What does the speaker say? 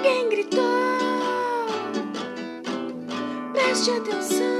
Alguém gritou. Preste atenção,